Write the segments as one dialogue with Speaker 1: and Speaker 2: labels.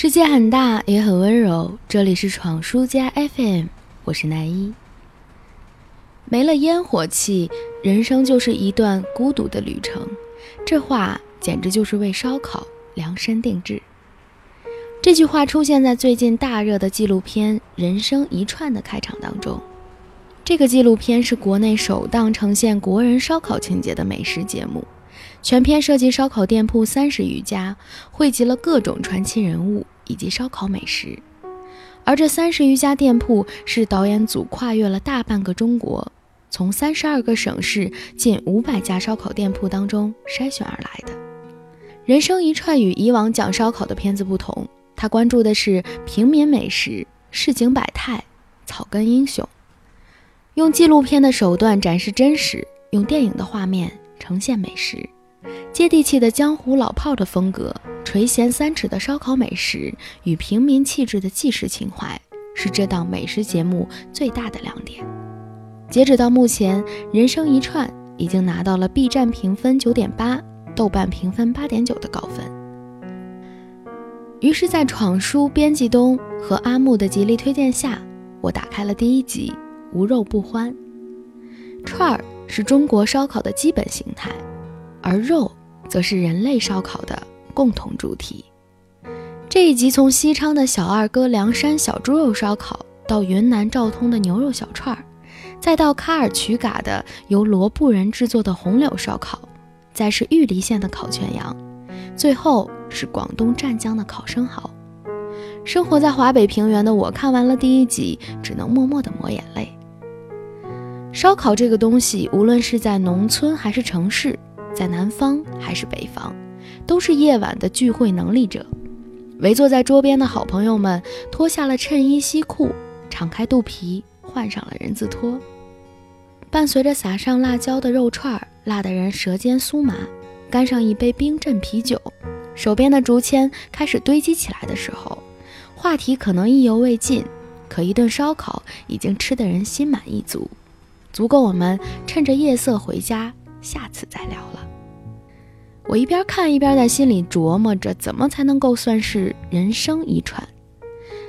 Speaker 1: 世界很大，也很温柔。这里是闯书家 FM，我是奈一。没了烟火气，人生就是一段孤独的旅程。这话简直就是为烧烤量身定制。这句话出现在最近大热的纪录片《人生一串》的开场当中。这个纪录片是国内首档呈现国人烧烤情节的美食节目。全片涉及烧烤店铺三十余家，汇集了各种传奇人物以及烧烤美食。而这三十余家店铺是导演组跨越了大半个中国，从三十二个省市近五百家烧烤店铺当中筛选而来的。人生一串与以往讲烧烤的片子不同，他关注的是平民美食、市井百态、草根英雄，用纪录片的手段展示真实，用电影的画面呈现美食。接地气的江湖老炮的风格，垂涎三尺的烧烤美食与平民气质的纪实情怀，是这档美食节目最大的亮点。截止到目前，《人生一串》已经拿到了 B 站评分九点八、豆瓣评分八点九的高分。于是，在闯叔、编辑东和阿木的极力推荐下，我打开了第一集《无肉不欢》。串儿是中国烧烤的基本形态。而肉，则是人类烧烤的共同主题。这一集从西昌的小二哥梁山小猪肉烧烤，到云南昭通的牛肉小串儿，再到喀尔曲嘎的由罗布人制作的红柳烧烤，再是玉梨县的烤全羊，最后是广东湛江的烤生蚝。生活在华北平原的我，看完了第一集，只能默默地抹眼泪。烧烤这个东西，无论是在农村还是城市。在南方还是北方，都是夜晚的聚会能力者。围坐在桌边的好朋友们，脱下了衬衣西裤，敞开肚皮，换上了人字拖。伴随着撒上辣椒的肉串，辣得人舌尖酥麻。干上一杯冰镇啤酒，手边的竹签开始堆积起来的时候，话题可能意犹未尽，可一顿烧烤已经吃得人心满意足，足够我们趁着夜色回家。下次再聊了。我一边看一边在心里琢磨着，怎么才能够算是人生一串？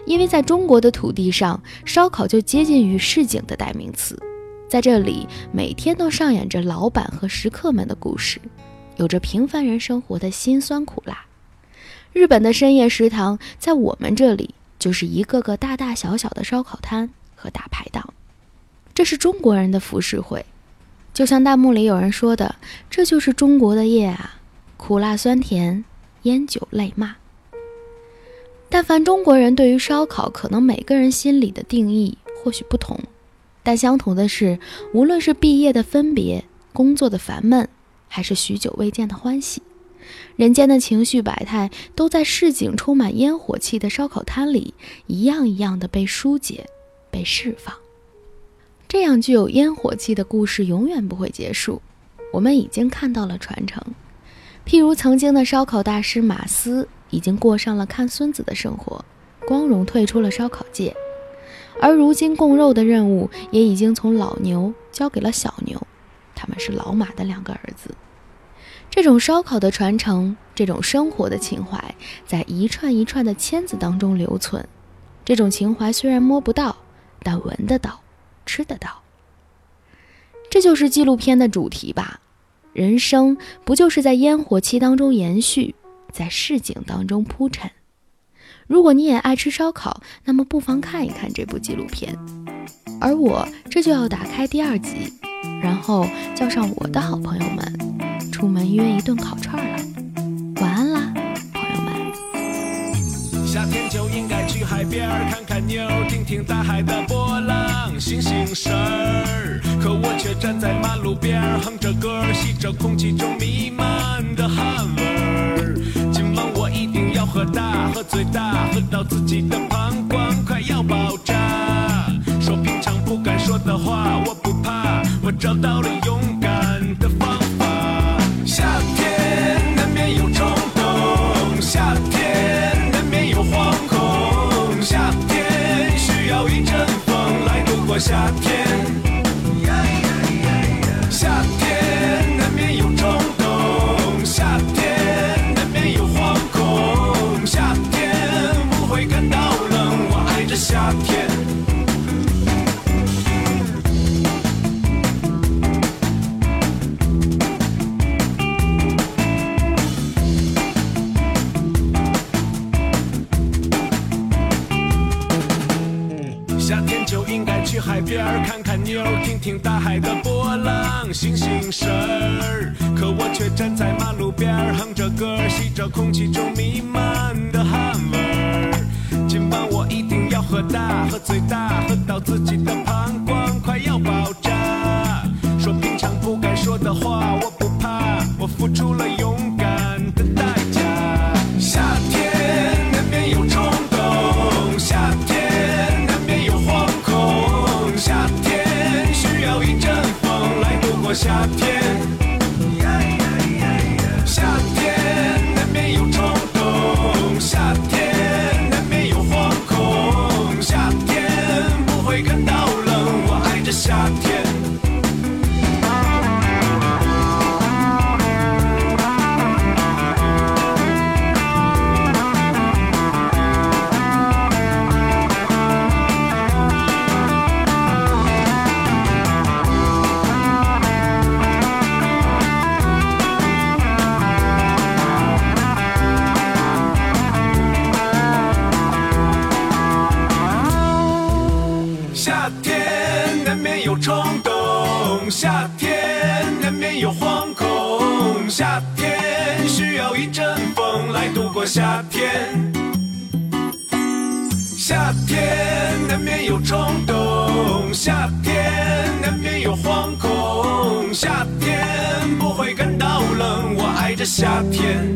Speaker 1: 因为在中国的土地上，烧烤就接近于市井的代名词。在这里，每天都上演着老板和食客们的故事，有着平凡人生活的辛酸苦辣。日本的深夜食堂，在我们这里就是一个个大大小小的烧烤摊和大排档。这是中国人的浮世绘。就像弹幕里有人说的，这就是中国的夜啊，苦辣酸甜，烟酒泪骂。但凡中国人对于烧烤，可能每个人心里的定义或许不同，但相同的是，无论是毕业的分别、工作的烦闷，还是许久未见的欢喜，人间的情绪百态，都在市井充满烟火气的烧烤摊里，一样一样的被疏解、被释放。这样具有烟火气的故事永远不会结束。我们已经看到了传承，譬如曾经的烧烤大师马斯已经过上了看孙子的生活，光荣退出了烧烤界；而如今供肉的任务也已经从老牛交给了小牛，他们是老马的两个儿子。这种烧烤的传承，这种生活的情怀，在一串一串的签子当中留存。这种情怀虽然摸不到，但闻得到。吃得到，这就是纪录片的主题吧？人生不就是在烟火气当中延续，在市井当中铺陈？如果你也爱吃烧烤，那么不妨看一看这部纪录片。而我这就要打开第二集，然后叫上我的好朋友们，出门约一顿烤串了。晚安啦，朋友们。夏天就应该去海边看看妞，听听大海的波浪。醒醒神儿，可我却站在马路边哼着歌吸着空气中弥漫的汗味儿。今晚我一定要喝大，喝最大，喝到自己的膀胱快要爆炸。说平常不敢说的话，我不怕，我找到了勇敢的方法。夏天夏
Speaker 2: 看看妞，听听大海的波浪，醒醒神儿。可我却站在马路边儿，哼着歌，吸着空气中弥漫的汗味儿。今晚我一定要喝大，喝最大，喝到自己的夏天需要一阵风来度过夏天。夏天难免有冲动，夏天难免有惶恐，夏天不会感到冷，我爱着夏天。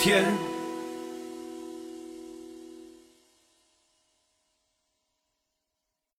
Speaker 2: 天。